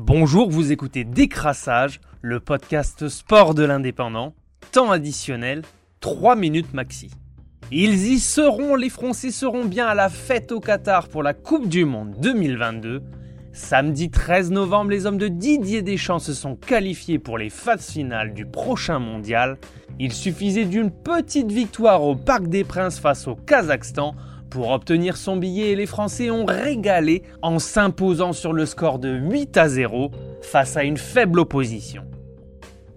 Bonjour, vous écoutez Décrassage, le podcast sport de l'indépendant. Temps additionnel, 3 minutes maxi. Ils y seront, les Français seront bien à la fête au Qatar pour la Coupe du Monde 2022. Samedi 13 novembre, les hommes de Didier Deschamps se sont qualifiés pour les phases finales du prochain mondial. Il suffisait d'une petite victoire au Parc des Princes face au Kazakhstan pour obtenir son billet, les Français ont régalé en s'imposant sur le score de 8 à 0 face à une faible opposition.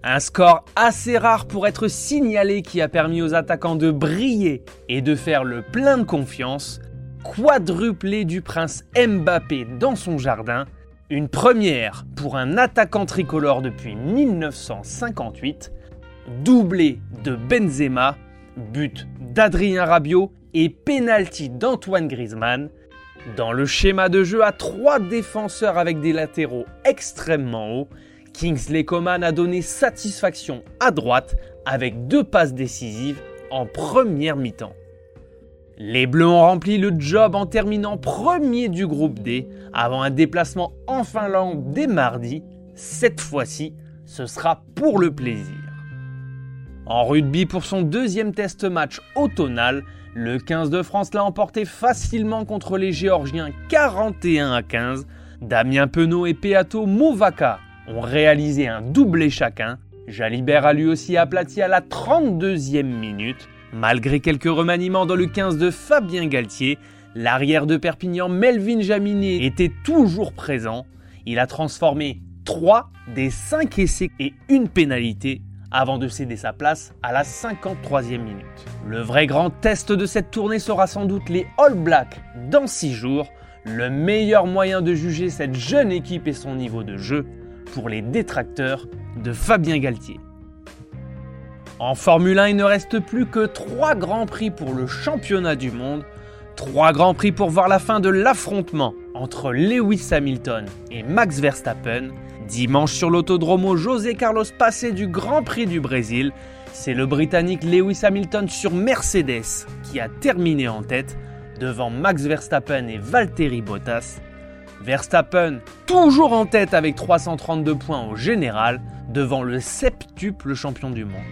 Un score assez rare pour être signalé qui a permis aux attaquants de briller et de faire le plein de confiance, quadruplé du prince Mbappé dans son jardin, une première pour un attaquant tricolore depuis 1958, doublé de Benzema, but d'Adrien Rabiot et penalty d'Antoine Griezmann. Dans le schéma de jeu à trois défenseurs avec des latéraux extrêmement hauts, Kingsley Coman a donné satisfaction à droite avec deux passes décisives en première mi-temps. Les Bleus ont rempli le job en terminant premier du groupe D avant un déplacement en Finlande dès mardi. Cette fois-ci, ce sera pour le plaisir. En rugby pour son deuxième test match automnal, le 15 de France l'a emporté facilement contre les Géorgiens 41 à 15. Damien Penaud et Peato Mouvaka ont réalisé un doublé chacun. Jalibert a lui aussi aplati à la 32e minute. Malgré quelques remaniements dans le 15 de Fabien Galtier, l'arrière de Perpignan Melvin Jaminet était toujours présent. Il a transformé 3 des 5 essais et une pénalité avant de céder sa place à la 53e minute. Le vrai grand test de cette tournée sera sans doute les All Blacks dans 6 jours, le meilleur moyen de juger cette jeune équipe et son niveau de jeu pour les détracteurs de Fabien Galtier. En Formule 1, il ne reste plus que 3 grands prix pour le championnat du monde, 3 grands prix pour voir la fin de l'affrontement entre Lewis Hamilton et Max Verstappen, Dimanche sur l'autodromo, José Carlos passé du Grand Prix du Brésil. C'est le Britannique Lewis Hamilton sur Mercedes qui a terminé en tête devant Max Verstappen et Valtteri Bottas. Verstappen toujours en tête avec 332 points au général devant le septuple champion du monde.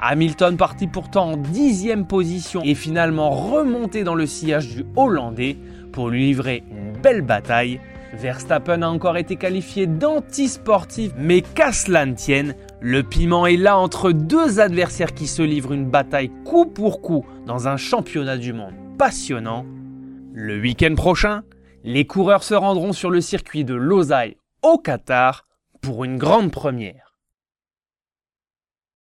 Hamilton parti pourtant en dixième position et finalement remonté dans le sillage du Hollandais pour lui livrer une belle bataille Verstappen a encore été qualifié d'anti-sportif, mais qu'à cela ne tienne, le piment est là entre deux adversaires qui se livrent une bataille coup pour coup dans un championnat du monde passionnant. Le week-end prochain, les coureurs se rendront sur le circuit de Losail au Qatar pour une grande première.